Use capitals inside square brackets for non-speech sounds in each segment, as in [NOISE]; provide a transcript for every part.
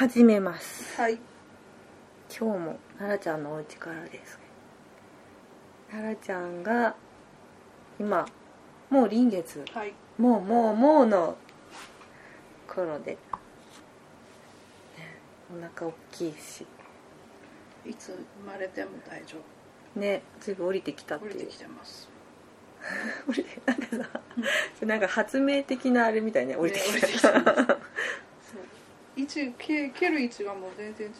始めます。はい。今日も奈々ちゃんのお家からです奈々ちゃんが今もう臨月。はい。もうもうもうの頃で、ね、お腹大きいし。いつ生まれても大丈ねずいぶん降りてきたっていう。夫降りてきてます。[LAUGHS] 降りてなんかさ、なんか発明的なあれみたいね降りてきた、てます。そう位置蹴蹴る位置がもう全然違う。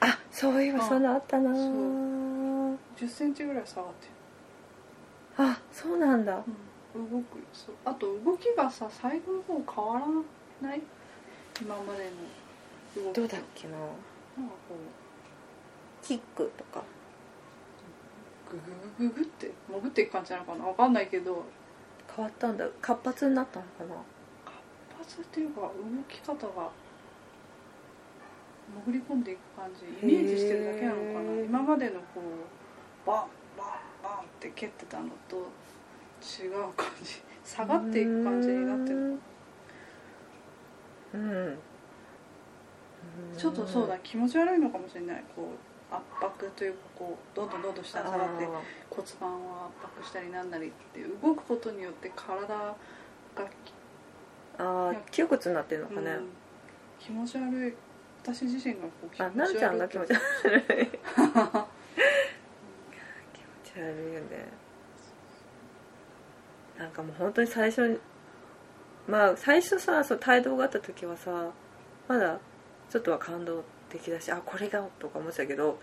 あそういえばそんなあったなそう。ー1 0ンチぐらい下がって。あそうなんだ。る、うん、動くそう。あと動きがさ最後の方変わらない？今までの動き。どうだっけな。なんかこキックとか。ググググって潜っていく感じなのかな？わかんないけど。変わったんだ。活発になったのかな。活発っていうか動き方が潜り込んでいく感じイメージしてるだけなのかな。今までのこうバンバンバンって蹴ってたのと違う感じ。下がっていく感じになってる。うん。ちょっとそうだ気持ち悪いのかもしれない。こう圧迫というかこうどんどんどんどん下がって骨盤を圧迫したりなんなりって動くことによって体が、あー窮屈になってるのかね、うん。気持ち悪い私自身がこう気あ持ち悪いなるちゃんが気持ち悪い。気持ち悪いよね。なんかもう本当に最初にまあ最初さそう帯同があった時はさまだちょっとは感動的だしあこれがとか思ってたけど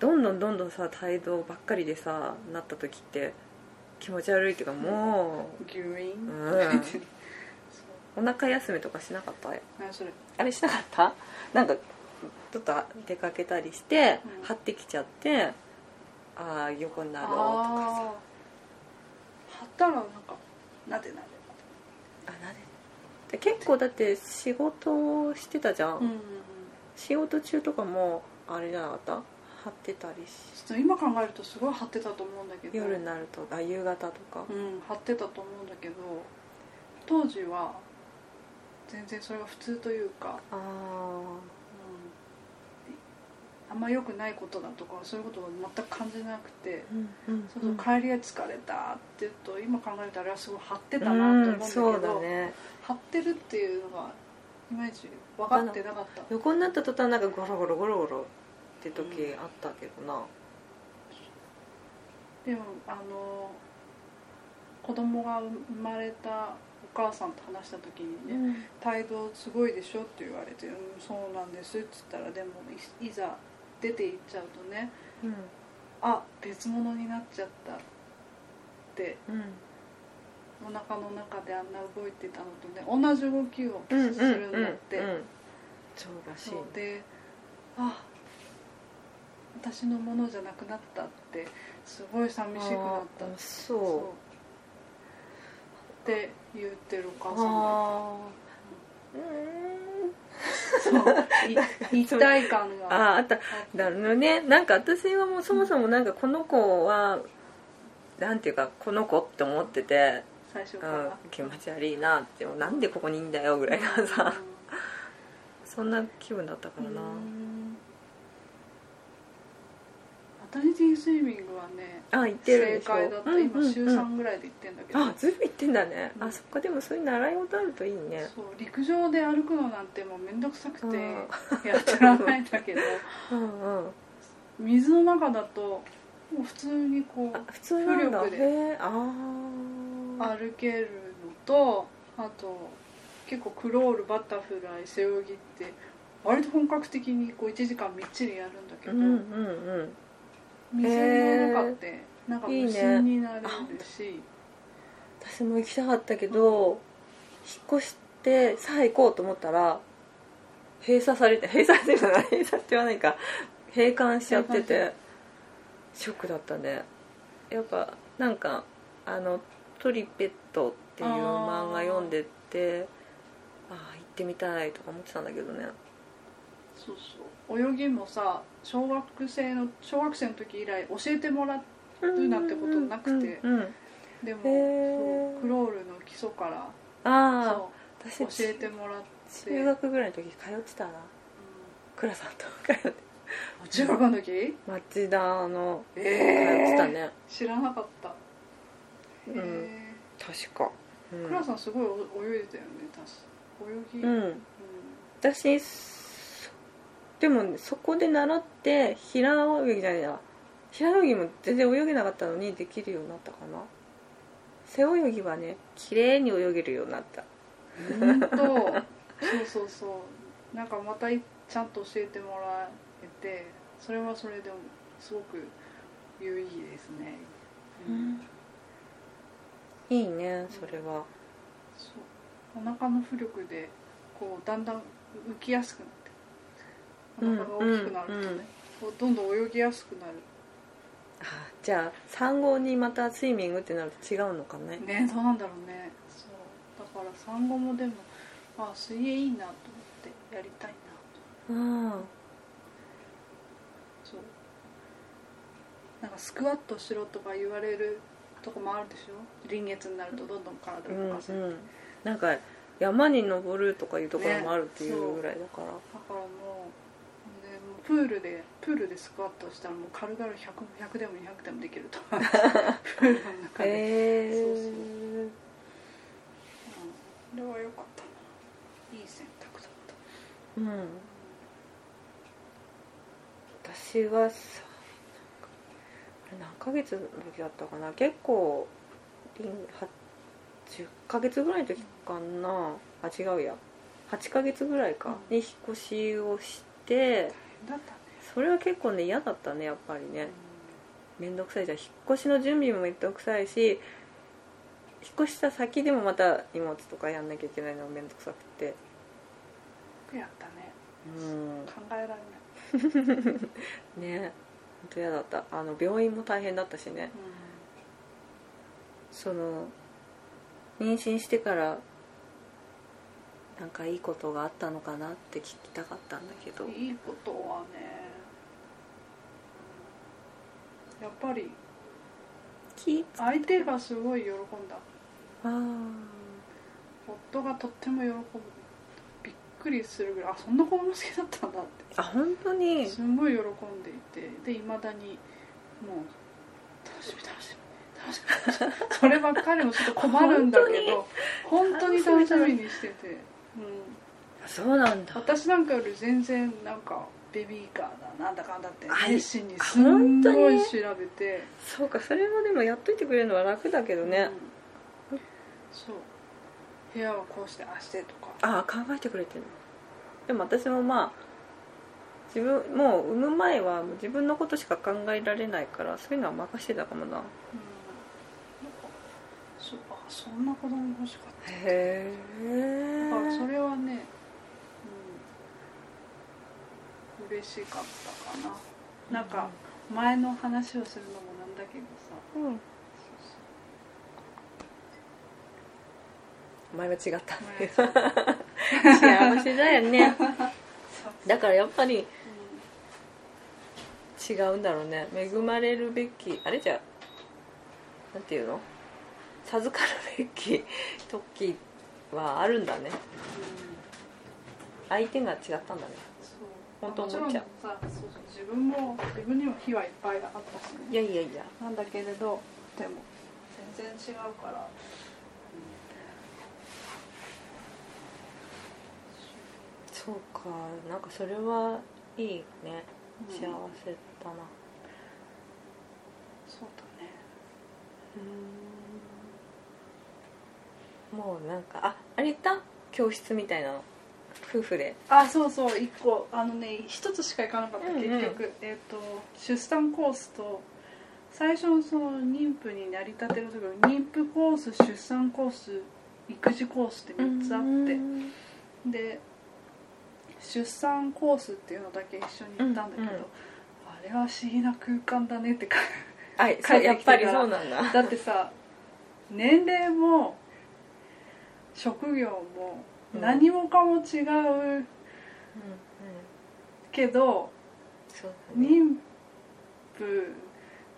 どんどんどんどんさ帯同ばっかりでさなった時って気持ち悪いっていうかもギュイン、うん。[LAUGHS] お腹休みとかしなかった？何それあれしなかった？なんかちょっと出かけたりして、うん。張ってきちゃってああ横になろうとかさ。貼ったらなんかなでなであなんでで結構だって仕事をしてたじゃん、うんうんうん。仕事中とかもあれじゃなかった？張ってたりし。ちょっと今考えるとすごい貼ってたと思うんだけど。夜になるとあ夕方とか。うん貼ってたと思うんだけど当時は全然それが普通というか、あうん、あんま良くないことだとかそういうことを全く感じなくてあうんうん。そうそう帰りは疲れたって言うと今考えたらあれはすごい張ってたなと思うんだけど、そうだね。張ってるっていうのがいまいち分かってなかった。横になった途端なんかゴロゴロゴロゴロって時あったけどな、でもあの子供が生まれたお母さんと話した時にね「態度すごいでしょ」って言われて「うんそうなんです」っつったらでもいいざ出て行っちゃうとねうんあ別物になっちゃったってうん。お腹の中であんな動いてたのとね同じ動きをうんうんするんだって、うんうんそうらしい。であ私のものじゃなくなったってすごい寂しくなった。そうって言ってるお母さん。があそう。い一体感が。ああった。あってだろうね。なんか私はもうそもそもなんかこの子はなんていうかこの子って思ってて、うん最初から、、気持ち悪いなってなんでここにいんだよぐらいのさ。そんな気分だったからな。うん。マタニティスイミングはねあ行ってる正でしょ？解だった、うん今週うんうん。3ぐらいで行ってんだけど、あずいぶん行ってんだね、うん。あそっかでもそういう習い事あるといいね。そう陸上で歩くのなんてもう面倒くさくてうんやってらんないんだけど。[LAUGHS] うんうん。水の中だともう普通にこうあ普通浮力で歩けるのとあと結構クロールバタフライ背泳ぎって割と本格的にこう1時間みっちりやるんだけど、うんうんうん水の中ってなんか無心になれるし。私も行きたかったけど引っ越してさあ行こうと思ったら閉鎖されて閉鎖っていうか閉鎖って言わないか。閉館しちゃっててショックだったね。やっぱなんかあの「トリペット」っていう漫画読んでてああ行ってみたいとか思ってたんだけどねそうそう。泳ぎもさ小学生の小学生の時以来教えてもらっるなんてことなくて。うんうんうん。でもクロールの基礎から。あ教えてもらっ中学ぐらいの時通ってたな。倉さんと通って。うん中学の時？町田の通っえてたね、知らなかった。うん。へえ確か。うん。倉さんすごいお泳いでたよね泳ぎ。うん。私そでもそこで習って平泳ぎじゃないな平泳ぎも全然泳げなかったのにできるようになったかな。背泳ぎはね綺麗に泳げるようになった。本当。[LAUGHS] そうそうそう。なんかまたいちゃんと教えてもらえてそれはそれでもすごく有意義ですね、いいねそれは。そう。お腹の浮力でこうだんだん浮きやすくなってお腹が大きくなるとね、うんうんどんどん泳ぎやすくなる。あじゃあ産後にまたスイミングってなると違うのかね。ねどうなんだろうね。そうだから産後もでもあ水泳いいなと思ってやりたいなと。あそう。なんかスクワットしろとか言われるとこもあるでしょ？臨月になるとどんどん体うん動かせる、うんなんか山に登るとかいうところもあるっていうぐらいだから、だからもうプールでプールでスクワットしたらもう軽々 100, 100でも200でもできると。[LAUGHS] プールの中で、へえそうそう。うん、これは良かったな。いい選択だった。うん。私はさあれ何ヶ月の時だったかな。結構りんは10ヶ月ぐらいの時かな。あ違うや。8ヶ月ぐらいか。に引っ越しをしてだったね、それは結構ね嫌だったねやっぱりね。面倒くさいじゃん。引っ越しの準備も面倒くさいし引っ越した先でもまた荷物とかやんなきゃいけないのが面倒くさくて。よくやったね。うん。考えられない、[LAUGHS] ね。本当嫌だった。あの病院も大変だったしね。その妊娠してからなんかいいことがあったのかなって聞きたかったんだけど。いいことはねやっぱり気相手がすごい喜んだ。あ夫がとっても喜ぶ。びっくりするぐらいあそんな子供好きだったんだっあ本当に？てすんごい喜んでいてでいまだにもう楽しみ楽しみそればっかりもちょっと困るんだけど本当に楽しみにしてて、うん、そうなんだ。私なんかより全然なんかベビーカーだなんだかんだってあ熱心にすんごい調べて、そうかそれもでもやっといてくれるのは楽だけどね、うん。そう。部屋はこうしてああしてとか。ああ考えてくれてる。でも私もまあ自分もう産む前は自分のことしか考えられないからそういうのは任してたかもな。うんそんな子供欲しかった。へえだからそれはね、うん、嬉しかったかな。なんか前の話をするのもなんだけどさ。うん。前は違った。[LAUGHS] 幸せだよね。だからやっぱりう違うんだろうね。恵まれるべきあれじゃなんていうの？授かるべき [LAUGHS] 時はあるんだね。んうん相手が違ったんだね。本当思っちゃう。さ自分も自分にも非はいっぱいあったしね。いやいやいや。なんだけれどでも全然違うから、そうかなんかそれはいいね。幸せだな。そうだねもうなんかああれ行った？教室みたいなの？夫婦で？あそうそう一個あのね一つしか行かなかった、うんうん。結局。えっ、と出産コースと最初のその妊婦になりたての時の妊婦コース出産コース育児コースって3つあって、で出産コースっていうのだけ一緒に行ったんだけど、うんうん。あれは不思議な空間だねってかあ帰ってきてそうやっぱりそうなんだだってさ年齢も職業もうん何もかも違うけど、妊婦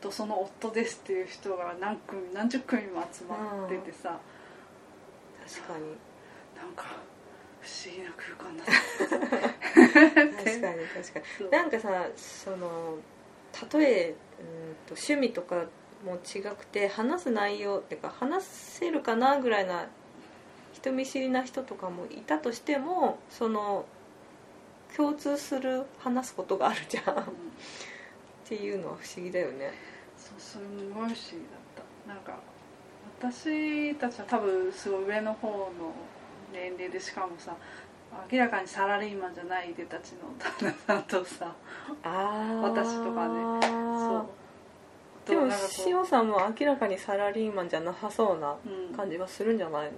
とその夫ですっていう人が何組何十組も集まっててさ、確かに。なんか不思議な空間だ確かに確かに。なんかさその例えうんと趣味とかも違くて話す内容っていうか話せるかなぐらいな人見知りな人とかもいたとしてもその共通する話すことがあるじゃん。っうんていうのは不思議だよね。そうすごい不思議だった。なんか私たちは多分すごい上の方の年齢でしかもさ明らかにサラリーマンじゃない出たちの旦那さんとさあ私とかねそう。でもしおさんも明らかにサラリーマンじゃなさそうなうん。感じはするんじゃないの？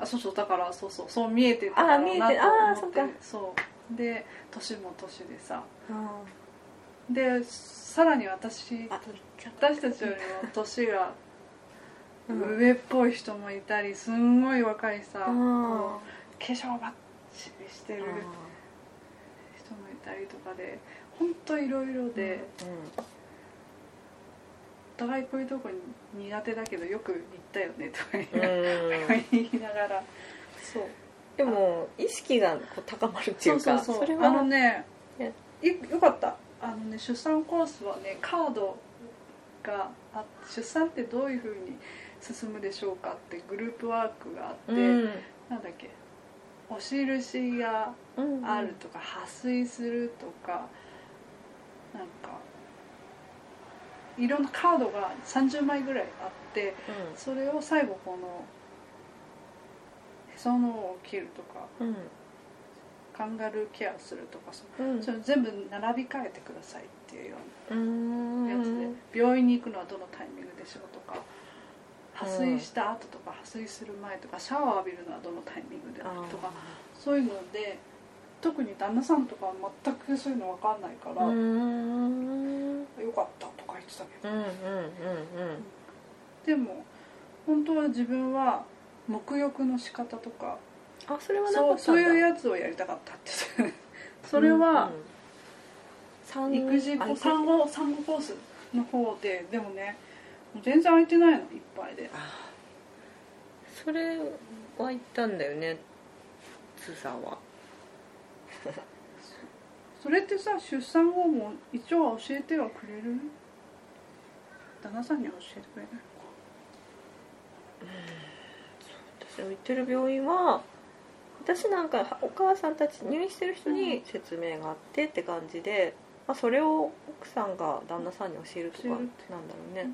あそうそうだからそうそうそう見えてたあ見えてだろうなとあー思ってそう。で年も年でさ。あでさらに私あ私たちよりも年がうん。上っぽい人もいたりすんごい若いさあこうー化粧バッチリしてる人もいたりとかで本当いろいろで、お互いこういうとこ苦手だけどよく行ったよねとか言いうん。ながら。そう。でも意識が高まるっていうかそうそうそう。れはあのねよかった。あのね出産コースはねカードがあ出産ってどういうふうに進むでしょうかってグループワークがあって、うん。なんだっけお印がうん。あるとか破水するとかなんかいろんなカードが30枚ぐらいあってそれを最後このへその緒を切るとかうん。カンガルーケアするとかそれ全部並び替えてくださいっていうよううん。なやつで病院に行くのはどのタイミングでしょうとか破水した後とか破水する前とかシャワー浴びるのはどのタイミングでとかそういうので特に旦那さんとかは全くそういうの分かんないから、うんうん。よかったとってたけど、うんうんでも本当は自分は沐浴の仕方とかあそれはなかったんだ。そうそういうやつをやりたかったって。言ってたそれは産育児あ産後産後コースの方ででもね全然空いてないのいっぱいで。あそれは言ったんだよねスーさんは。それってさ出産後も一応は教えてはくれる？旦那さんには教えてくれないのか。私の行ってる病院は私なんかお母さんたち入院してる人に説明があってって感じで、まあ、それを奥さんが旦那さんに教えるとかなんだろうね。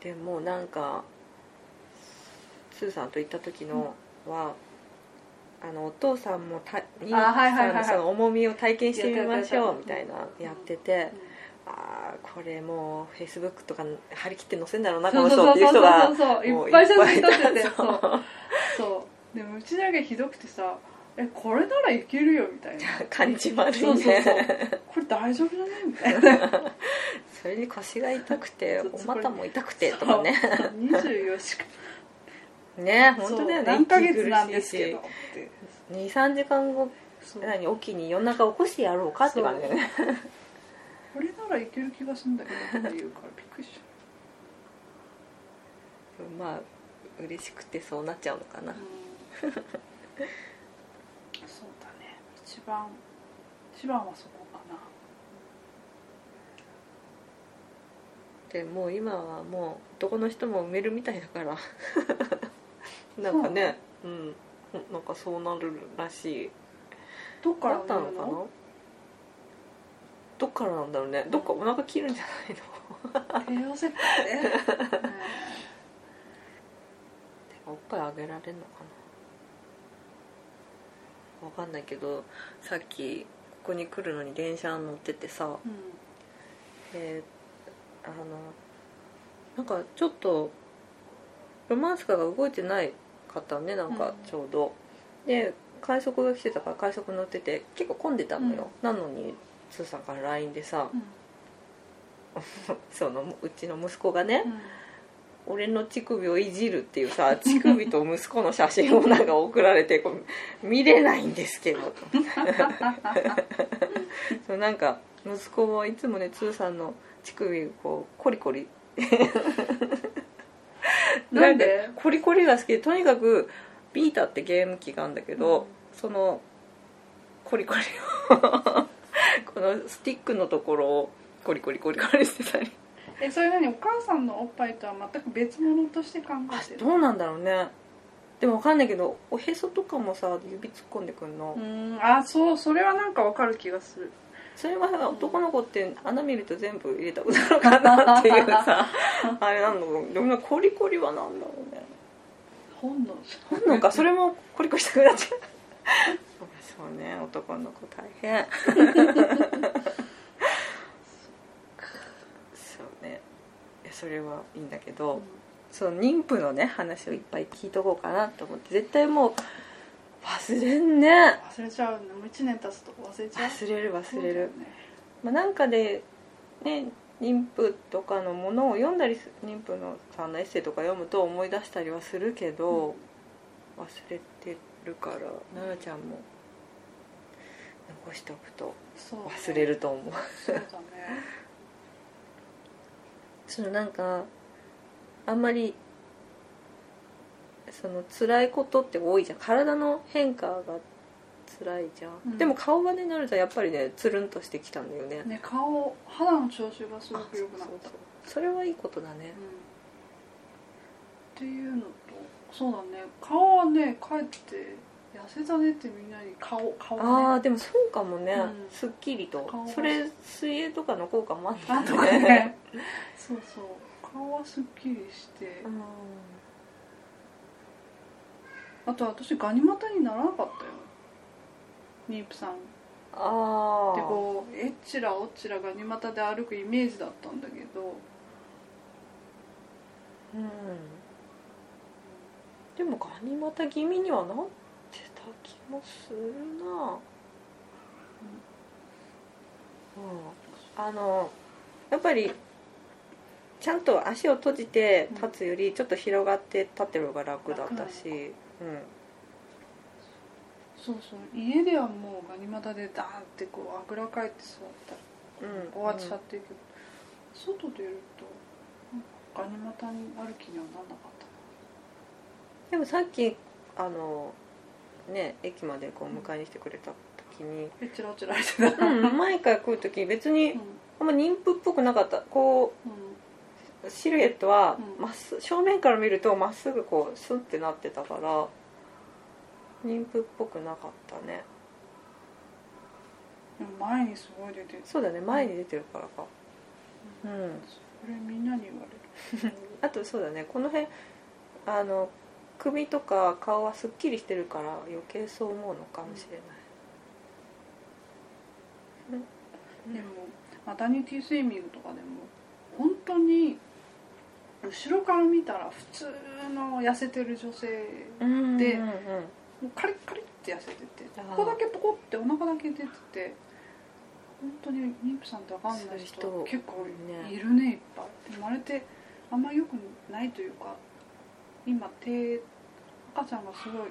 でもなんかスーさんと行った時のは、あのお父さんもた妊婦さんのその重みを体験してみましょうみたいなうん。やってて、ああこれもうフェイスブックとか張り切って載せんだろうなこの人そうそうそうっていう人がいっぱい写真撮っててそう。そう。でもうちだけひどくてさえこれならいけるよみたいな。感じ悪いそうそうそう。ねこれ大丈夫じゃないみたいな。[LAUGHS] それに腰が痛くてお股も痛くてとかね。そう。24時間。ね本当だよね。何ヶ月なんですけどって。23時間後何？起きに夜中起こしてやろうかって感じねこれならいける気がするんだけどって言うからびっくりしちまあ嬉しくてそうなっちゃうのかな。そうだね。一番一番はそこかな。でもう今はもう男の人も埋めるみたいだから。[LAUGHS] なんかねうん。なんかそうなるらしい。どっからなったのかな？どっからなんだろうね。どっかお腹切るんじゃないの？帝王切開で、おっぱいあげられるのかな？わかんないけどさっきここに来るのに電車乗っててさうん。であのなんかちょっとロマンスカーが動いてないかったのねなんかうん。ちょうど、で快速が来てたから快速乗ってて結構混んでたのよ、なのにスーさんから LINE でさ、うん。[LAUGHS] そのうちの息子がね、うん。俺の乳首をいじるっていうさ乳首と息子の写真をなんか送られてこう見れないんですけど。[LAUGHS] そうなんか息子はいつもねつーさんの乳首をこうコリコリ。[LAUGHS] なんで？かコリコリが好きでとにかくビータってゲーム機があるんだけど、うん。そのコリコリを [LAUGHS] このスティックのところをコリコリコリコリしてたり。えそれ何？お母さんのおっぱいとは全く別物として考あえてる。どうなんだろうね。でもわかんないけどおへそとかもさ指突っ込んでくんの、うん。あそうそれはなんかわかる気がする。それはさ男の子って穴見ると全部入れたことなのかなっていうさ。[LAUGHS] あれなんだろう。でもコリコリはなんだろうね。本能じなんか。それもコリコリしたくなっちゃうそうね男の子大変。[LAUGHS] そうね。いやそれはいいんだけど、ゃん。その妊婦のね話をいっぱい聞いとこうかなと思って絶対もう忘れんね。忘れちゃうねもう1年経つと忘れちゃう。忘れる忘れる、ね。まあ、なんかでね妊婦とかのものを読んだりす妊婦のさんのエッセイとか読むと思い出したりはするけど、忘れてるから奈々ちゃんも残しておくと忘れると思う。そうだね。[LAUGHS] そのなんかあんまりその辛いことって多いじゃん。体の変化が辛いじゃん、うん。でも顔がねなるとやっぱりねつるんとしてきたんだよね。ね顔肌の調子がすごく良くなった。あそうそうそう。それはいいことだね。うん。っていうの。とそうだね。顔はねかえって痩せたねってみんなに顔顔あね。あでもそうかもね、うん。すっきりと。それ水泳とかの効果もあったなんとかね。ね [LAUGHS] そうそう。顔はすっきりして。うん。あと私ガニ股にならなかったよ。妊婦さん。ああでこうえっちらおっちらガニ股で歩くイメージだったんだけど。うんでもガニ股気味にはなってた気もするな。うん。あのやっぱりちゃんと足を閉じて立つよりちょっと広がって立ってる方が楽だったし、うん、そうそう。家ではもうガニ股でダーンってこうあぐらかいて座った。らうん。終わっちゃってるけど、外出るとガニ股に歩きにはなんなかった？でもさっきあのね駅までこう迎えに来てくれた時に、えちらちらしてたうん、前から来る時別にうん。あんま妊婦っぽくなかった。こうシルエットはうん。まっす正面から見るとまっすぐこうスンってなってたから妊婦っぽくなかったね。でも前にすごい出てる。そうだね前に出てるからか。うん。それみんなに言われる。[LAUGHS] あとそうだねこの辺あの首とか顔はすっきりしてるから余計そう思うのかもしれない、うん。でもマタニティスイミングとかでも本当に後ろから見たら普通の痩せてる女性うんでもうカリッカリって痩せててここだけポコってお腹だけ出てて本当に妊婦さんって分かんない人結構ねいるねいっぱい。でもあれってあんま良くないというか今手赤ちゃんがすごい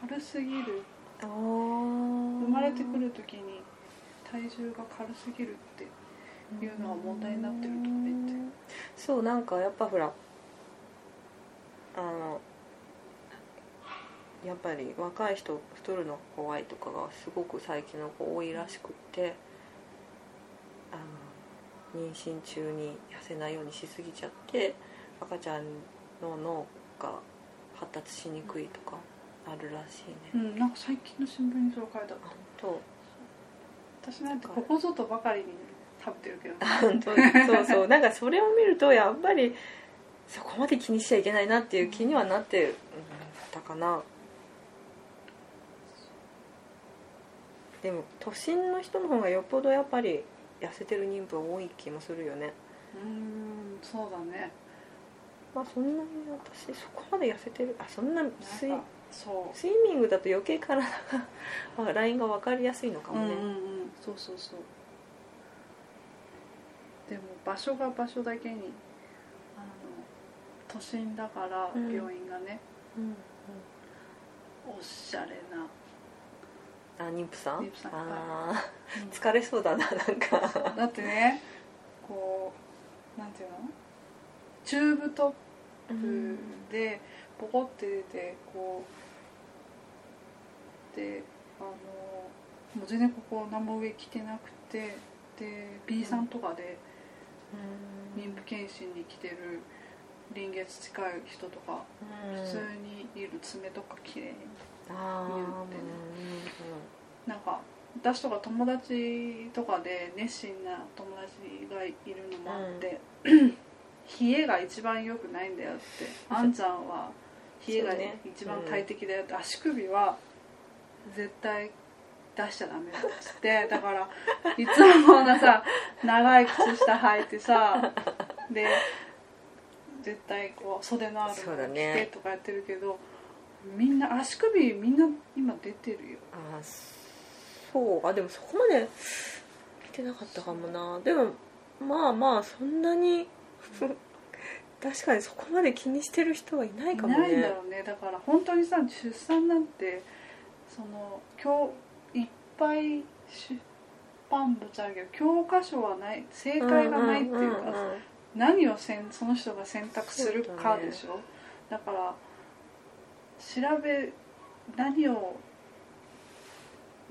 軽すぎる。生まれてくる時に体重が軽すぎるっていうのは問題になってるとか言って。そうなんかやっぱほらあのやっぱり若い人太るのが怖いとかがすごく最近の子多いらしくってあの妊娠中に痩せないようにしすぎちゃって赤ちゃんの脳が発達しにくいとかあるらしいね、うんなんか最近の新聞にそれ書いてあった。本当私なんてここぞとばかりに食べてるけど。[LAUGHS] そうそう。なんかそれを見るとやっぱりそこまで気にしちゃいけないなっていう気にはなってうんたかな。でも都心の人の方がよっぽどやっぱり痩せてる妊婦は多い気もするよね。うーんそうだねまあそんなに私そこまで痩せてる？あそんなスイそスイミングだと余計体があ [LAUGHS] ラインが分かりやすいのかう、うんもね、うんうん。そうそうそう。でも場所が場所だけにあの都心だからうん。病院がね、うんおしゃれな、あ妊婦さん？妊婦さん。ああ疲れそうだななんか。だってねこうなんていうの？チューブトップでポコって出てこうであのもう全然ここ何も上着てなくてで B さんとかで妊婦検診に来てる臨月近い人とか普通にいる爪とか綺麗にあ言ってね。なんか私とか友達とかで熱心な友達がいるのもあって、うん冷えが一番良くないんだよって。[LAUGHS] あんちゃんは冷えがね一番 [LAUGHS] 大敵だよって、足首は絶対出しちゃダメだっつって。[LAUGHS] だからいつもこんなさ長い靴下履いてさで絶対こう袖のあるそうのを着てとかやってるけど、みんな足首みんな今出てるよ。あそう。あでもそこまで見てなかったかもな。でもまあまあそんなに [LAUGHS] 確かにそこまで気にしてる人はいないかもね。ないんだろうねだから本当にさ出産なんてその今日いっぱい出版物あるけど教科書はない正解がないっていうか、何をせんその人が選択するかでしょ。だ,、から調べ何を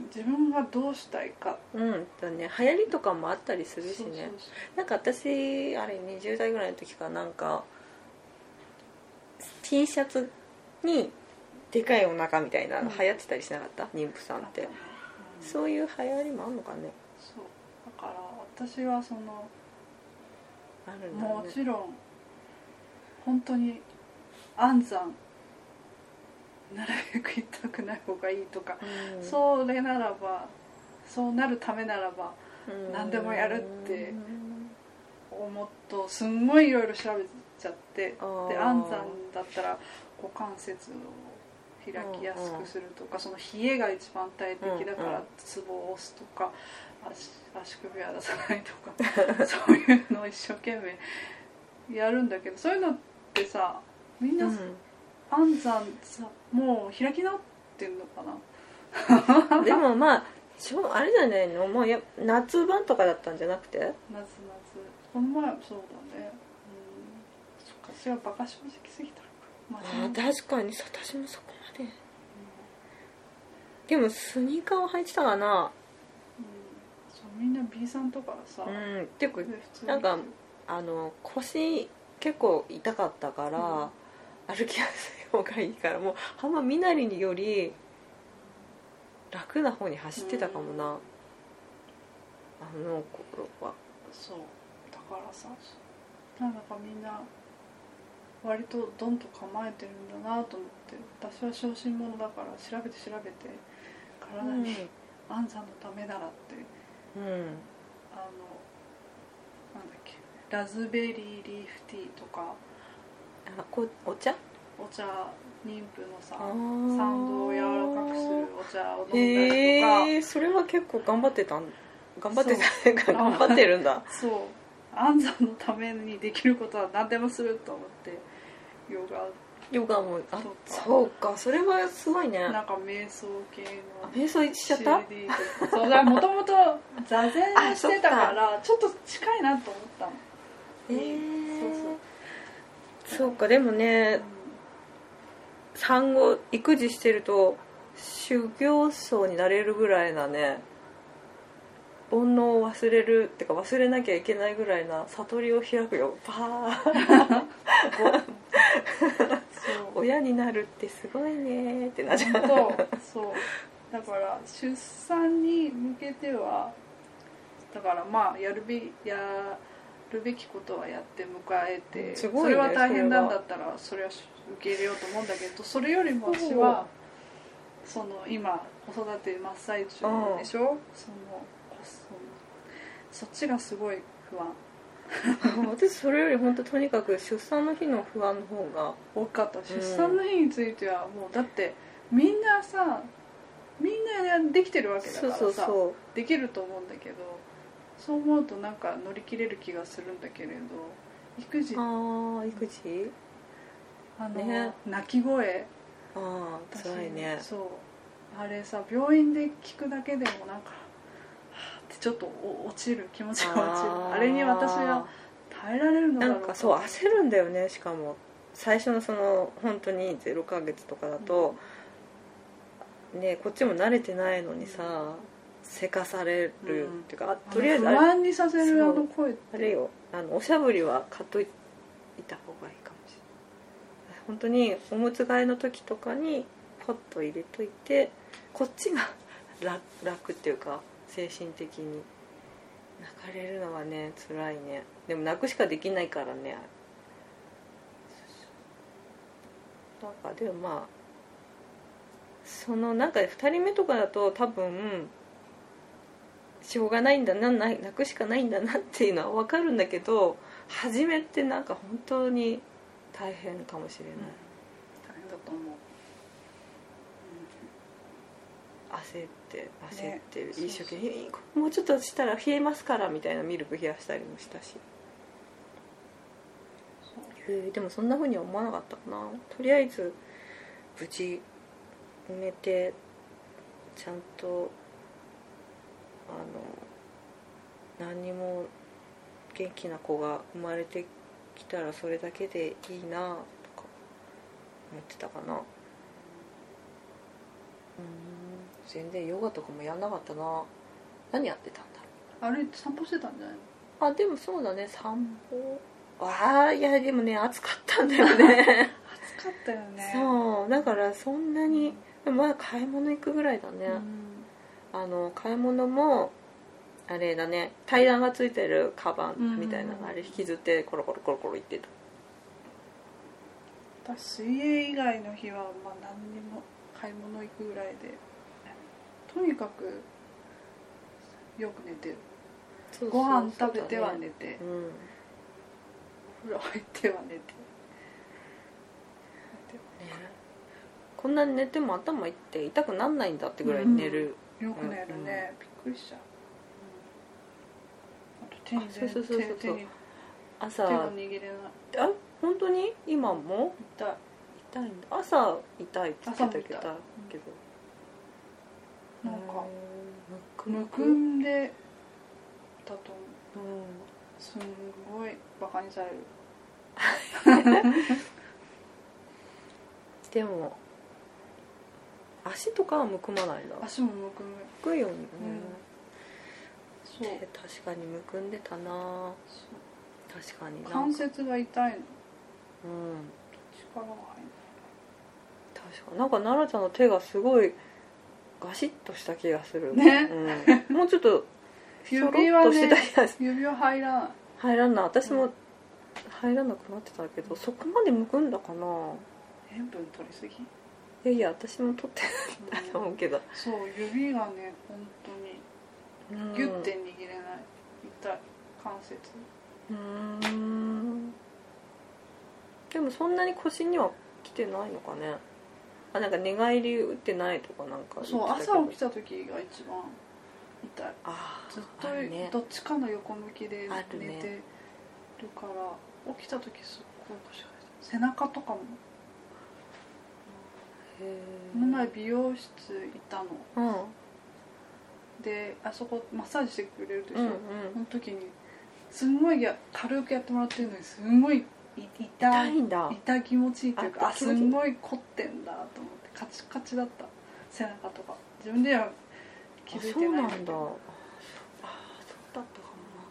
自分がどうしたいか。うんだね。流行りとかもあったりするしね。なんか私あれ20代ぐらいの時かなんか T シャツにでかいお腹みたいなの流行ってたりしなかった、妊婦さんって。そういう流行りもあんのかね。そう。だから私はそのあるんだね。もちろん本当に安産なるべく痛くない方がいいとか、うん。それならばそうなるためならばうん。何でもやるって思っとすんごいいろいろ調べちゃってで安産だったら股関節を開きやすくするとかその冷えが一番大敵だかうんうん。らツボを押すとか足足首は出さないとか [LAUGHS] そういうのを一生懸命やるんだけどそういうのってさみんなうん安産さもう開き直ってんのかな？[LAUGHS] でもまあしょあれじゃないの？もうや夏版とかだったんじゃなくて？夏夏。この前もそうだね。うん。そっか私はバカ正直すぎたまあ確かに私もそこまで。でもスニーカーを履いてたかな？うん。そうみんな B さんとかさ、うん。っていうかなんかあの腰結構痛かったから、歩きやすい方がいいからもう浜みなりにより楽な方に走ってたかもな、あの頃は。そう。だからさなんだかみんな割とドンと構えてるんだなと思って。私は小心者だから調べて調べて体に安産のためならって。うん、あのなんだっけ？ラズベリーリーフティーとか。あこお茶？お茶妊婦のさ産道を柔らかくするお茶を飲んだりとか、へえそれは結構頑張ってたん頑張ってた [LAUGHS] 頑張ってるんだ。そう。安産のためにできることは何でもすると思ってヨガ。ヨガもあそうか。そうかそれはすごいね。なんか瞑想系のあ瞑想しちゃった？そうだもともと座禅してたからちょっと近いなと思ったの。へえそうそう。そうかでもね産後育児してると修行僧になれるぐらいなね煩悩を忘れるってか忘れなきゃいけないぐらいな悟りを開くよ。パーそう。親になるってすごいねってなっちゃう。そう。だから出産に向けてはだからまあやるべやるべきことはやって迎えて、すごいねそれは大変なんだったらそれは受け入れようと思うんだけどそれよりも私はその今子育て真っ最中でしょ？そのそのそっちがすごい不安。[LAUGHS] 私それより本当とにかく出産の日の不安の方が多かった。出産の日についてはもうだってみんなさみんなできてるわけだかそうらさそう。そできると思うんだけどそう思うとなんか乗り切れる気がするんだけれど育児。うああ育児？あの、ね。泣き声。ああ私辛いね。そう。あれさ病院で聞くだけでもなんかはぁってちょっとお落ちる気持ちが落ちる。あれに私は耐えられるのだろうんなかそう焦るんだよねしかも。最初のその本当に0ヶ月とかだと、ねこっちも慣れてないのにさせかされるっていうか、あとりあえず不安にさせるあの声って。あれよ。あのおしゃぶりは買っといた方がいいかもしれない。本当におむつ替えの時とかにポッと入れといてこっちが [LAUGHS] 楽楽っていうか精神的に。泣かれるのはね辛いね。でも泣くしかできないからねなんかでもまあそのなんか2人目とかだと多分しょうがないんだな泣くしかないんだなっていうのは分かるんだけど初めってなんか本当に大変かもしれない、大変だと思う。焦って焦ねって、そうそう一生懸命もうちょっとしたら冷えますからみたいなミルク冷やしたりもしたし。でもそんなふうには思わなかったかな。とりあえず無事埋めてちゃんとあの何にも元気な子が生まれてきたらそれだけでいいなとか思ってたかな。うん。全然ヨガとかもやんなかったな。何やってたんだろう。歩いて散歩してたんじゃないの？あでもそうだね。散歩？ああいやでもね暑かったんだよね。[LAUGHS] 暑かったよね。そう。だからそんなにまだ買い物行くぐらいだね、うんあの買い物もあれだね階段がついてるカバンみたいなうんあれ引きずってコロコロコロコロ行ってた私水泳以外の日はまあ何にも買い物行くぐらいでとにかくよく寝てるそうご飯そう食べては寝てうんお風呂入っては寝てねこんなに寝ても頭いって痛くなんないんだってぐらい寝る、よく寝るね、びっくりしちゃう、あと手にあそうそうそうそう手手に朝。手が握れないあ本当に？今も？痛い。痛いんだ。朝痛いって言ってたけど。朝も痛い。けど。なんかうんむくんでだと思う。うん。すんごいバカにされる。[LAUGHS] [LAUGHS] でも足とかはむくまないんだ足もむくむ。むくいよね、そう。手確かにむくんでたな。確かに関節が痛いの。うん。力が入確かに。なんか奈々ちゃんの手がすごいガシッとした気がする。ね。うん、もうちょっとひょろ指はっとしてたね気がする。指輪入らない入らんな。私もうん。入らなくなってたけどそこまでむくんだかな。塩分取りすぎ、いやいや私も取ってないと思うけど、そう指がね本当にうん。ギュッて握れない痛い関節。うーん。でもそんなに腰には来てないのかね。あなんか寝返り打ってないとかなんかそう朝起きた時が一番痛い。あーずっとね。どっちかの横向きで寝てるから起きた時すっごい腰が痛い。背中とかもへこの前美容室行ったの。ーうんであそこマッサージしてくれるでしょ、うんうん。その時にすんごいや軽くやってもらってるのにすんごいい痛痛いいんだ。痛気持ちいいっていうかあすんごい凝ってんだと思ってカチカチだった背中とか。自分では気づいてないあそうなんだ。あそうだったかもな。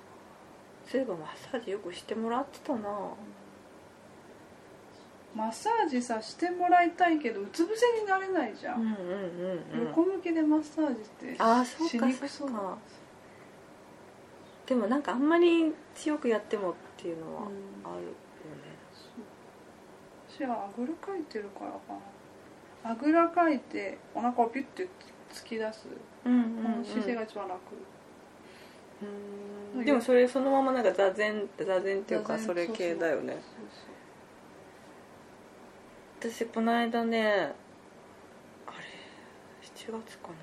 そういえばマッサージよくしてもらってたなマッサージさしてもらいたいけどうつ伏せになれないじゃん、うんうんうんうん。横向きでマッサージってあーそう。かしにくそうそうか。でもなんかあんまり強くやってもっていうのはあるよね。私はあぐらかいてるからかな。あぐらかいてお腹をピュッて突き出す、うんこの姿勢が一番楽、うん。でもそれそのままなんか座禅座禅っていうかそれ系だよね。そう私この間ねあれ7月かな。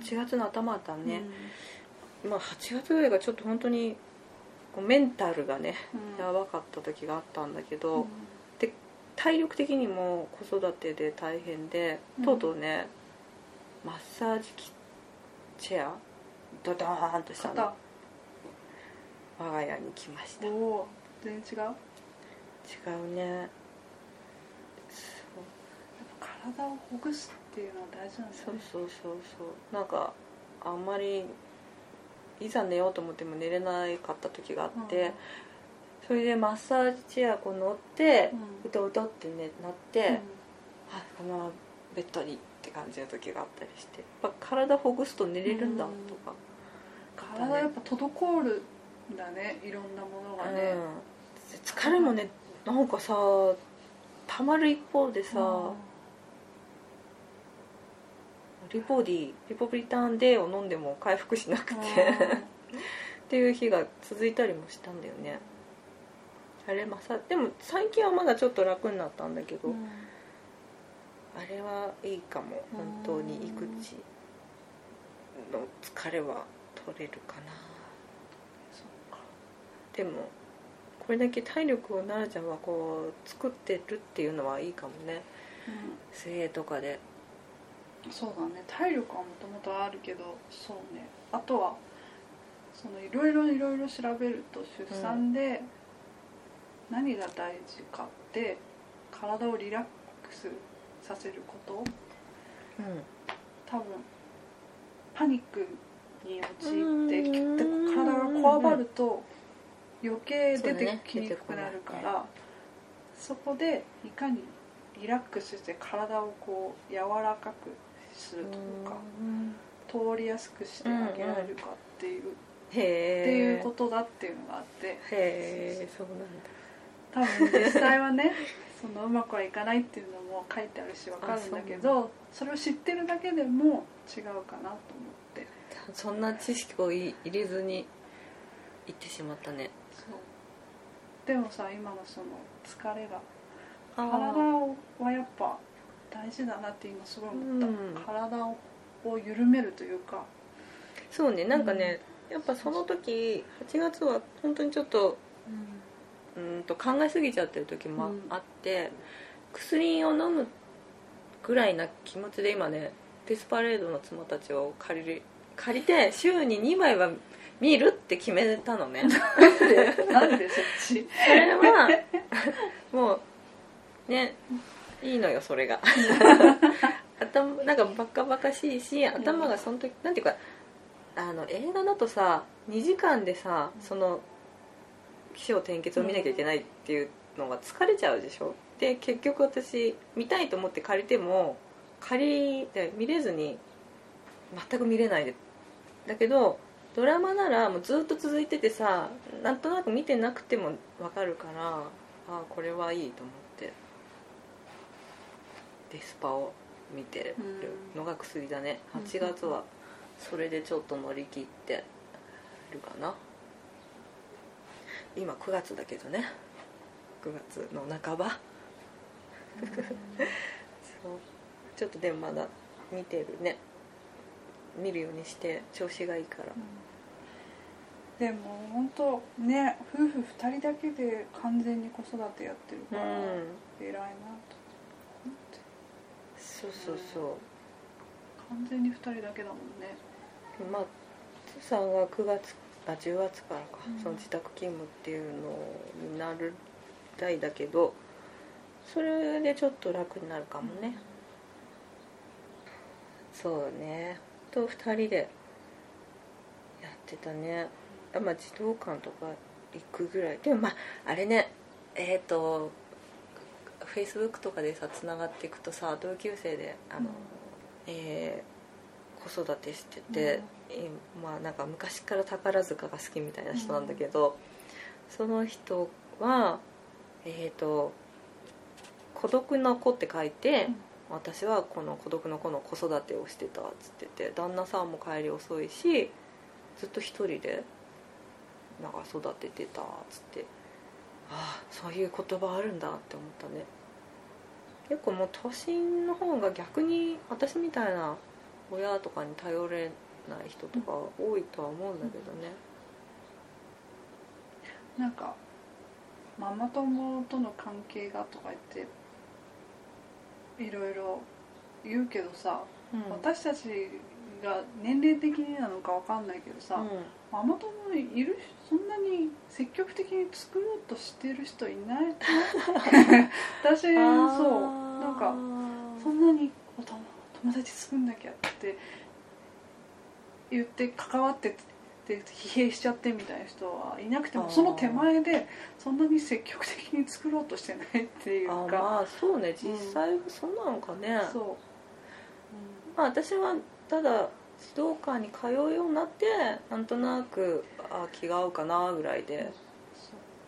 8月の頭だったそうね、まあ8月ぐらいがちょっと本当にこうメンタルがねうん。やばかった時があったんだけど、うん。体力的にも子育てで大変で、うん。とうとうねマッサージ機チェアドドーンとしたの。肩我が家に来ました。全然違う？うね。そ体をほぐすっていうのは大事なんですそうねそうそうそう。なんかあんまりいざ寝ようと思っても寝れなかった時があって、それでマッサージチェアこう乗って、ううとうとって、ね、なって、あこのままベッドにって感じの時があったりしてやっぱ体ほぐすと寝れるんだとか、体やっぱ滞るんだねいろんなものがね、うん、疲れもねなんかさたまる一方でさ、リポディリポビタン D を飲んでも回復しなくて。[LAUGHS] っていう日が続いたりもしたんだよね。あれまさでも最近はまだちょっと楽になったんだけど、うん。あれはいいかも。本当に育児の疲れは取れるかな。でもこれだけ体力を奈々ちゃんはこう作ってるっていうのはいいかもね。水泳とかで。うんそうだね。体力はもともとあるけどそうね。あとはそのいろいろいろいろ調べると出産で何が大事かって体をリラックスさせること。うん。多分パニックに陥ってうーん。で体がこわばると余計出てきにくくなるかそうだねらそこでいかにリラックスして体をこう柔らかくするというか通りやすくしてあげられるかっていう、へえ。っていうことだっていうのがあって。へえそうなんだ。多分実際はね [LAUGHS] そのうまくはいかないっていうのも書いてあるしわかるんだけあどそれを知ってるだけでも違うかなと思って。そんな知識をい入れずに言ってしまったね。でもさ今のその疲れがあ体はやっぱ大事だなって今すごい思った、うん。体をを緩めるというか。そうねなんかね、やっぱその時8月は本当にちょっとうーんと考えすぎちゃってる時もあって、薬を飲むぐらいな気持ちで今ねデスパレードの妻たちを借りる借りて週に2枚は見るって決めたのね。なんでそっち？それはもうねいいのよそれが。[LAUGHS] 頭なんかバカバカしいし頭がその時なんていうかあの映画だとさ2時間でさその起承転結を見なきゃいけないっていうのが疲れちゃうでしょ？で結局私見たいと思って借りても借りて見れずに全く見れないで。だけどドラマならもうずっと続いててさなんとなく見てなくても分かるからああこれはいいと思ってデスパを見てるのが薬だね。うん。8月はそれでちょっと乗り切ってるかな。今9月だけどね。9月の半ば。[LAUGHS] そう。ちょっとでもまだ見てるね。見るようにして調子がいいから。でも本当ね夫婦2人だけで完全に子育てやってるうから、ん。偉いなとそうそうそう。完全に2人だけだもんね。まあつさんが9月あ10月からか、うん。その自宅勤務っていうのになるみたいだけどそれでちょっと楽になるかもね、そうね。と2人でやってたね。あまあ児童館とか行くぐらい。でもまああれね。えっ、とフェイスブックとかでさつながっていくとさ同級生であの、うん。えー子育てしてて、えーまあなんか昔から宝塚が好きみたいな人なんだけど、その人はえっ、と「孤独の子」って書いて、うん。私はこの孤独の子の子育てをしてたっつってて旦那さんも帰り遅いしずっと一人でなんか育ててたっつってああそういう言葉あるんだって思ったね結構もう都心の方が逆に私みたいな親とかに頼れない人とか多いとは思うんだけどね。なんかママ友との関係がとか言っていろいろ言うけどさ、うん。私たちが年齢的になのかわかんないけどさ、うん。ママ友いるそんなに積極的に作ろうとしてる人いない [LAUGHS] 私そう。なんかそんなにお友友達作んなきゃって言って関わってって疲弊しちゃってみたいな人はいなくてもその手前でそんなに積極的に作ろうとしてないっていうか。あまあそうね。実際はそうなのかね、そう、まあ私はただ指導館に通うようになってなんとなくあ気が合うかなぐらいで。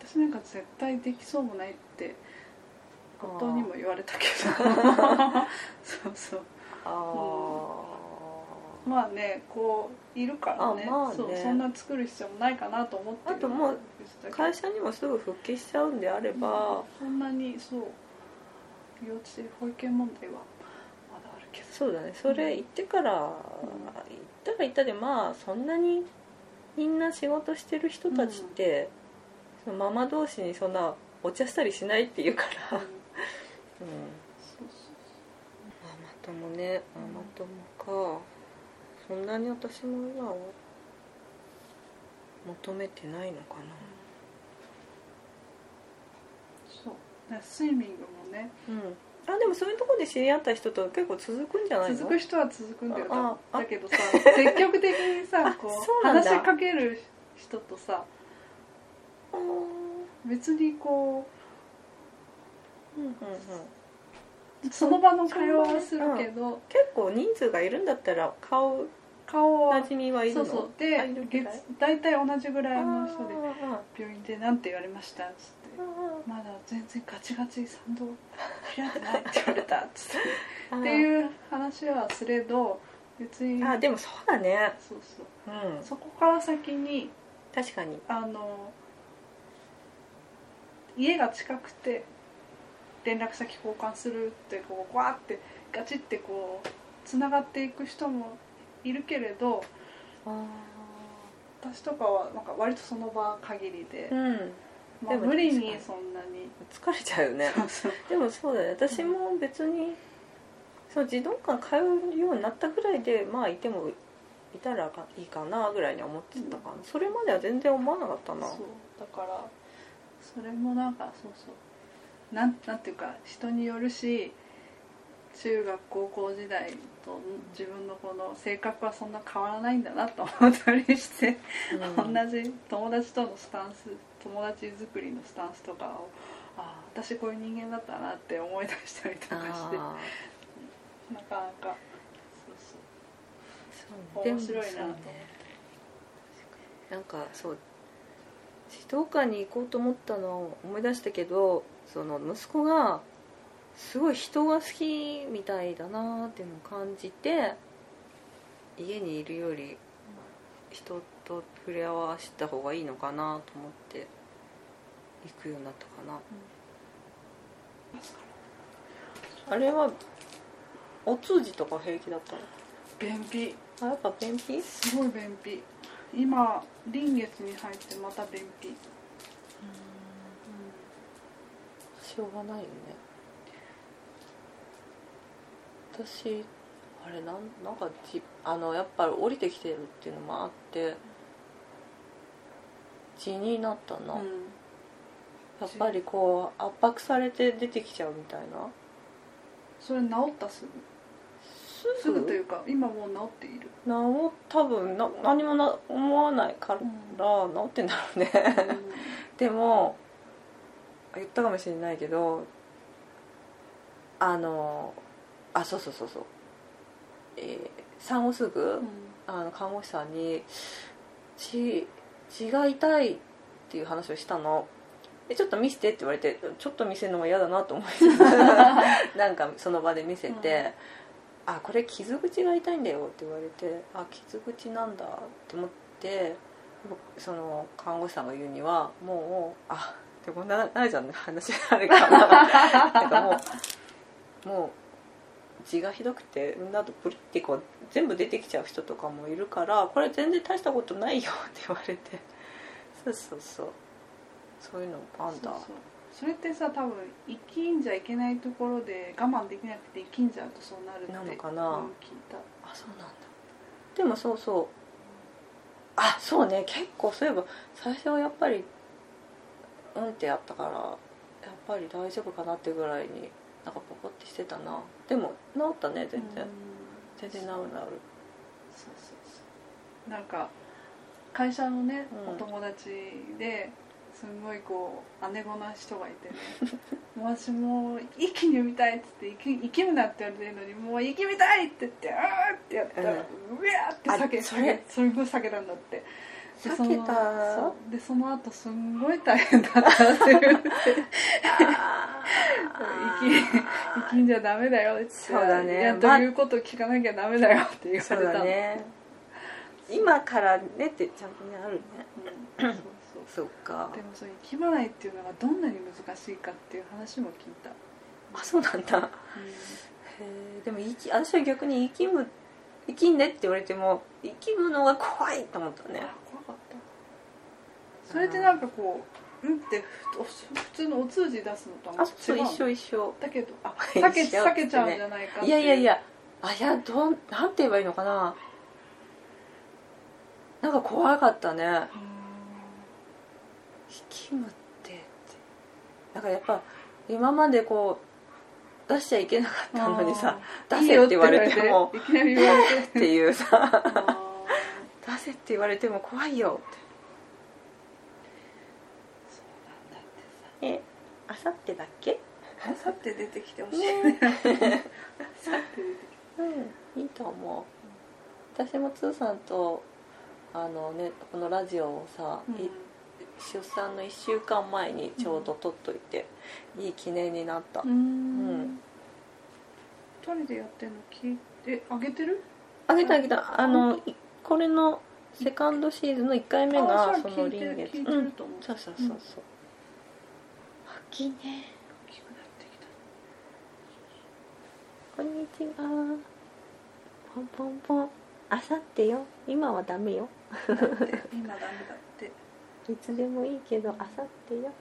私なんか絶対できそうもないって夫にも言われたけど。そうそう。ああ、まあねこういるからね。あまあね。そうそんな作る必要もないかなと思ってあともう会社にもすぐ復帰しちゃうんであれば、そんなにそう幼稚園保育園問題はけど。そうだね。それ行ってから、行ったら行ったでまあそんなにみんな仕事してる人たちって、そのママ同士にそんなお茶したりしないっていうから、うん。うん、そう。ママ友ね。ママ友か。そんなに私も今は求めてないのかそう。そうだスイミングもねなうんあでもそういうところで知り合った人と結構続くんじゃないの？続く人は続くんだよああ。だけどさ積極的にさ [LAUGHS] あこそう話しかける人とさ別にこうんうんうん。うその場の会話はするけど、結構人数がいるんだったら顔顔は馴染みはいるの？そうそう。あで大体同じぐらいの人であ病院で「なんて言われました」っつってーあ「まだ全然ガチガチ賛同開いてない」って言われた。っつってーっていう話はすれど別にあでもそうだね。そうそう。うん。そこから先に確かに。あの家が近くて連絡先交換するってこうわーってガチってこうつながっていく人もいるけれどあ私とかはなんか割とその場限りでー、うんまあ、でも無理ににそんなに。疲れちゃうよね。でもそうだね私も別にそう児童館通うようになったぐらいでまあいてもいたらいいかなぐらいには思ってたかな、それまでは全然思わなかったな。そう。だからそれもなんかそうそう。なんなんていうか人によるし中学高校時代と自分のこの性格はそんな変わらないんだなと思ったりして、うん。同じ友達とのスタンス友達作りのスタンスとかをああ私こういう人間だったなって思い出したりとかしてなあかなかそうーそう。面白いなでもそうね。なんかそう児童館に行こうと思ったのを思い出したけどその息子がすごい人が好きみたいだなっていうのを感じて家にいるより人と触れ合わせた方がいいのかなと思って行くようになったかな。あれはお通じとか平気だったの？便秘。あやっぱ便秘？すごい便秘。今臨月に入ってまた便秘。しょうがないよね。私あれなんなんかじあのやっぱり降りてきてるっていうのもあって血になったな、うん。やっぱりこう圧迫されて出てきちゃうみたいな。それ治ったす？ぐ？すすぐというか今もう治っている？治多分な何もな思わないから、うん。治ってんだろうね。[LAUGHS] でも言ったかもしれないけどあのあそうそうそうそう、えー産後すぐ、あの看護師さんに血血が痛いっていう話をしたの。でちょっと見せてって言われてちょっと見せるのも嫌だなと思って [LAUGHS] なんかその場で見せて「あこれ傷口が痛いんだよ」って言われて「あ傷口なんだ」って思ってその看護師さんが言うにはもうあでこんななるじゃん話あるかななんかもうもう血がひどくて産んだ後プリってこう全部出てきちゃう人とかもいるからこれ全然大したことないよって言われて。[LAUGHS] そうそうそう。そういうのあんだ。そうそう。それってさ多分生きんじゃいけないところで我慢できなくて生きんじゃうとそうなるってなのかな？うん聞いた。あそうなんだ。でもそうそう。あそうね。結構そういえば最初はやっぱりうんってやったからやっぱり大丈夫かなってぐらいになんかポコっってしてたな。でも治ったね全然、うん。全然治る治る。そうそうそう。なんか会社のね、うん。お友達ですんごいこう姉子な人がいてね。[LAUGHS] 私もう一気に産みたいっつって生き生きむなって言われてるのにもう生きみたいって言ってうーってやったら、ううんわーって叫あそれ。すんごい避けたんだって。でその避けた？でその後すんごい大変だったって言ってあ生き生きんじゃダメだよ。ってそうだね。やっと言うこと聞かなきゃダメだよって言われたそうのだね。今からねってちゃんとねあるね。うん。そうそう。そっか。でもその生きまないっていうのがどんなに難しいかっていう話も聞いた、あそうなんだ。へえでも生き私は逆に生きむ生きんねって言われても生きむのが怖いと思ったね。あ怖かった。それでなんかこううんってふ普通のお通じ出すのとはあそう違うの？一緒一緒。だけどあ [LAUGHS] 避け避けちゃうんじゃないかいやいやいや。あいやどんなんて言えばいいのかな。なんか怖かったね。うん。生きむってって。なんかやっぱ今までこう出しちゃいけなかったのにさ出せって言われてもいきなり言われってていうさ出せって言われても怖いよってそうなんだってえあさってだっけ？さあさって出てきてほしい。ねねさってうんいいと思う。私もつーさんとあのねこのラジオをさ、い出産の1週間前にちょうど撮っといて、いい記念になった、うん。うん。二人でやってんの聞いてあげてる？あげたあげた。あのいこれのセカンドシーズンの1回目あがその臨月。うんると思うそうそうそうそう、秋ね。大きくなってきた。こんにちは。ポンポンポン。あさってよ。今はダメよ。[LAUGHS] 今ダメだって。いつでもいいけどあさってよ。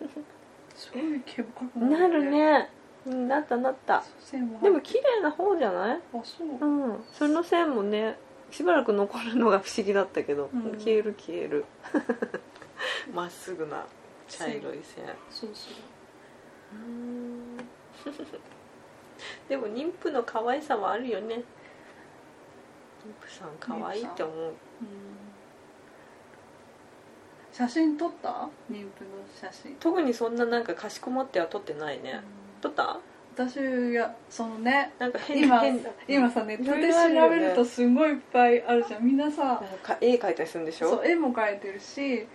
[LAUGHS] すごい毛深くなるね。うんなったなった。でも綺麗な方じゃない？あそう。うん。その線もねしばらく残るのが不思議だったけど、うん。消える消える。[LAUGHS] まっすぐな茶色い線。そうそう。[LAUGHS] でも妊婦の可愛さはあるよね。妊婦さん可愛いって思う。うん。写真撮った？妊婦の写真。特にそんななんかかしこまっては撮ってないね。撮った？私がそのねなんか変今変今さネットで調べるとすごいいっぱいあるじゃん。みん。なさ絵描いたりするんでしょ？そう絵も描いてるし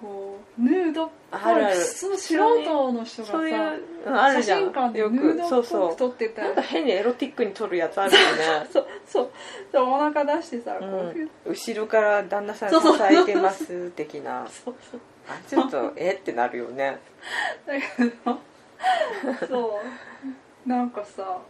こうヌードっぽい素人の人がさそういううん。写真館でよヌーくドっぽくそうそう。撮ってた。なんか変にエロティックに撮るやつあるよね。そうそう。でお腹出してさこう、うん、後ろから旦那さん支そうそう。えてます的な。そうそう。あちょっとえ？ってなるよね。だけどそう。なんかさ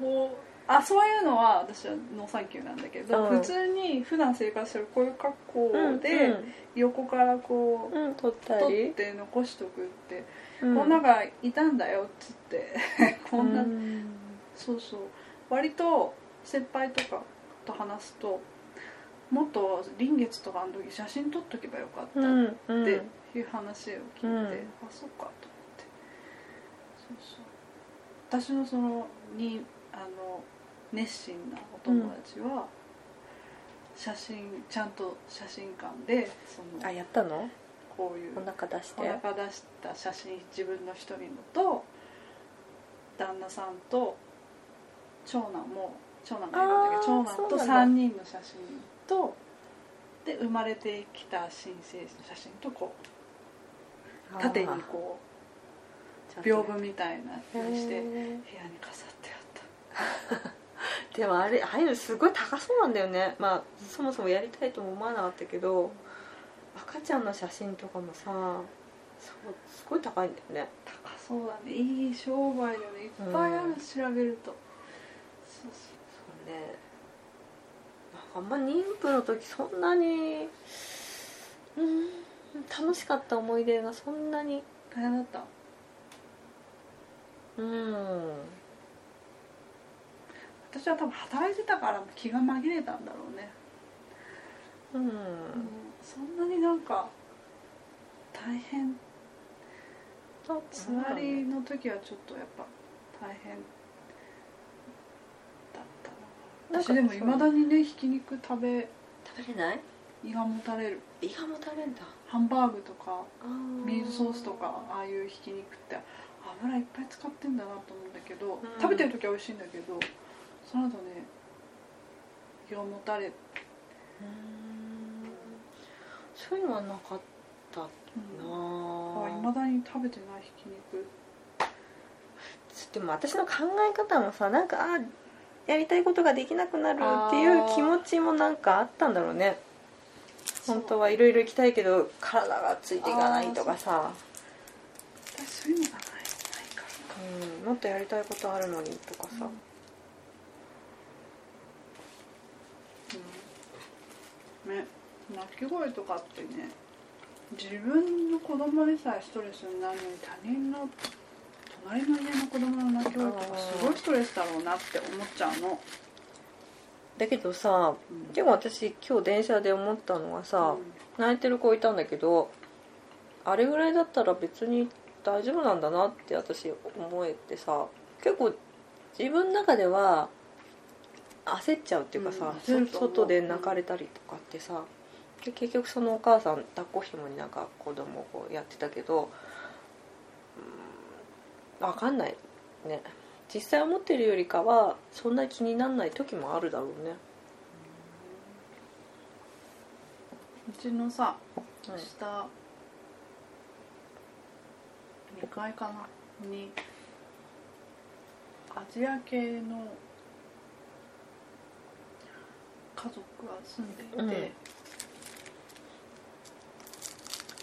こうあそういうのは私はノーサンキューなんだけど、う。ん普通に普段生活してるこういう格好うんで横からこう、うん、うん、撮った撮っり、て残しとくって、うん、こんながいたんだよっつって [LAUGHS] こんな、うん。そうそう。割と先輩とかと話すともっと臨月とかの時写真撮っとけばよかったっうんうん。ていう話を聞いて、うん。あそっかと思って。そうそう。私のそのにあの熱心なお友達は、写真ちゃんと写真館でそのあやったの？こういうお腹出して？お腹出した写真自分の一人のと旦那さんと長男も長男がいるんだけど長男とそうなんだ。3人の写真とで生まれてきた新生児の写真とこう縦にこう屏風みたいなのにして部屋に飾ってあった [LAUGHS] でもあれああいうのすごい高そうなんだよね。まあそもそもやりたいとも思わなかったけど赤ちゃんの写真とかもさそうすごい高いんだよね。高そうだね。いい商売だよね。いっぱいある、うん調べると。そうそそうね。なんかあんま妊婦の時そんなにうん楽しかった思い出がそんなに。う大変だった。うん私は多分働いてたから気が紛れたんだろうね。うん。うん、そんなになんか大変。つわりの時はちょっとやっぱ大変だったな。私でもいまだにねひき肉食べ食べれない？胃がもたれる。胃がもたれんだ。ハンバーグとかあビーフソースとかああいうひき肉って油いっぱい使ってんだなと思うんだけど、ん。食べてる時は美味しいんだけどその後ね胃がもたれ。る、うん。そういうのはなかったな。あいあまだに食べてないひき肉。でも私の考え方もさなんかあやりたいことができなくなるっていう気持ちもなんかあったんだろうね。本当はいろいろ行きたいけど体がついていかないとかさ、私そういうのがないないから。うん、もっとやりたいことあるのにとかさ、うんね。鳴き声とかってね自分の子供でさえストレスになるのに他人の隣の家の子供の鳴き声とかすごいストレスだろうなって思っちゃうの、だけどさうん。でも私今日電車で思ったのはさ、泣いてる子いたんだけどあれぐらいだったら別に大丈夫なんだなって私思えてさ結構自分の中では焦っちゃうっていうかさ、うん外で泣かれたりとかってさで結局そのお母さん抱っこひもになんか子供をこうやってたけどうん分かんないね。実際思ってるよりかはそんな気にならない時もあるだろうね。うちのさうん下2階かな？にアジア系の家族が住んでいて、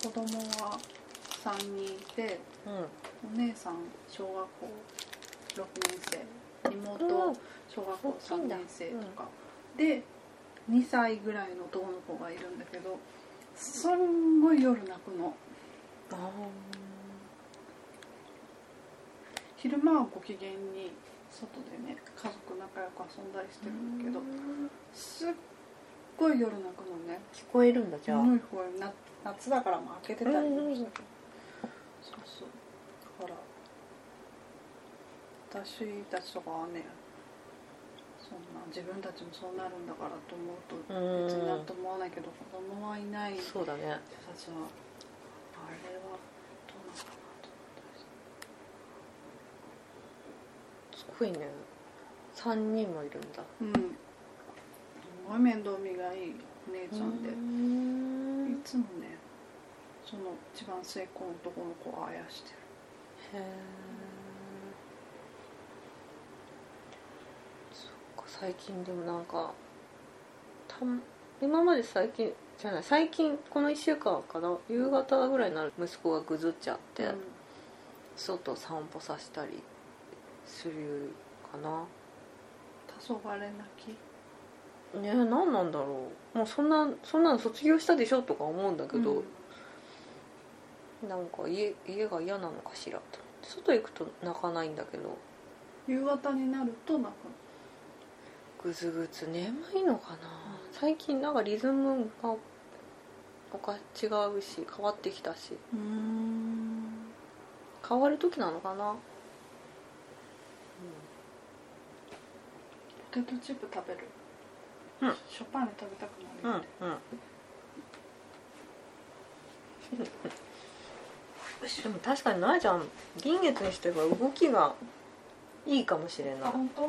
子供は3人いてうん。お姉さん小学校6年生妹うん小学校3大きいんだ。年生とか、で2歳ぐらいの男の子がいるんだけどすんごい夜泣くの。あ昼間はご機嫌に外でね家族仲良く遊んだりしてるんだけどすっごい夜泣くのね聞こえるんだじゃあ、寒い方な夏だからも開けてたり。んそうそう。だから私たちとかはねそんな自分たちもそうなるんだからと思うとうん。別になんとも思わないけど子供はいない人そうだね。たちはあれはどうなのかなと思ったりしてすごいね3人もいるんだ。うん。すごい面倒見がいいお姉ちゃんで、んいつもねその一番末っ子の男の子をあやしてる。へえそっか最近でもなんかたん今まで最近じゃない最近この1週間かな夕方ぐらいになる息子がぐずっちゃって、うん。外散歩させたりするかな？黄昏泣きねえ何なんだろう。もうそんなそんなの卒業したでしょとか思うんだけど、うん。なんか家家が嫌なのかしらと。外行くと泣かないんだけど。夕方になると泣ぐずぐず眠いのかな、最近なんかリズムがおか違うし変わってきたし。くうん。変わる時なのかな、テトチップ食べる。うん。ショパンに食べたくうんなるうん。でも確かになえちゃん臨月にしては動きがいいかもしれない。あ本当？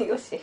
うん。[LAUGHS] よし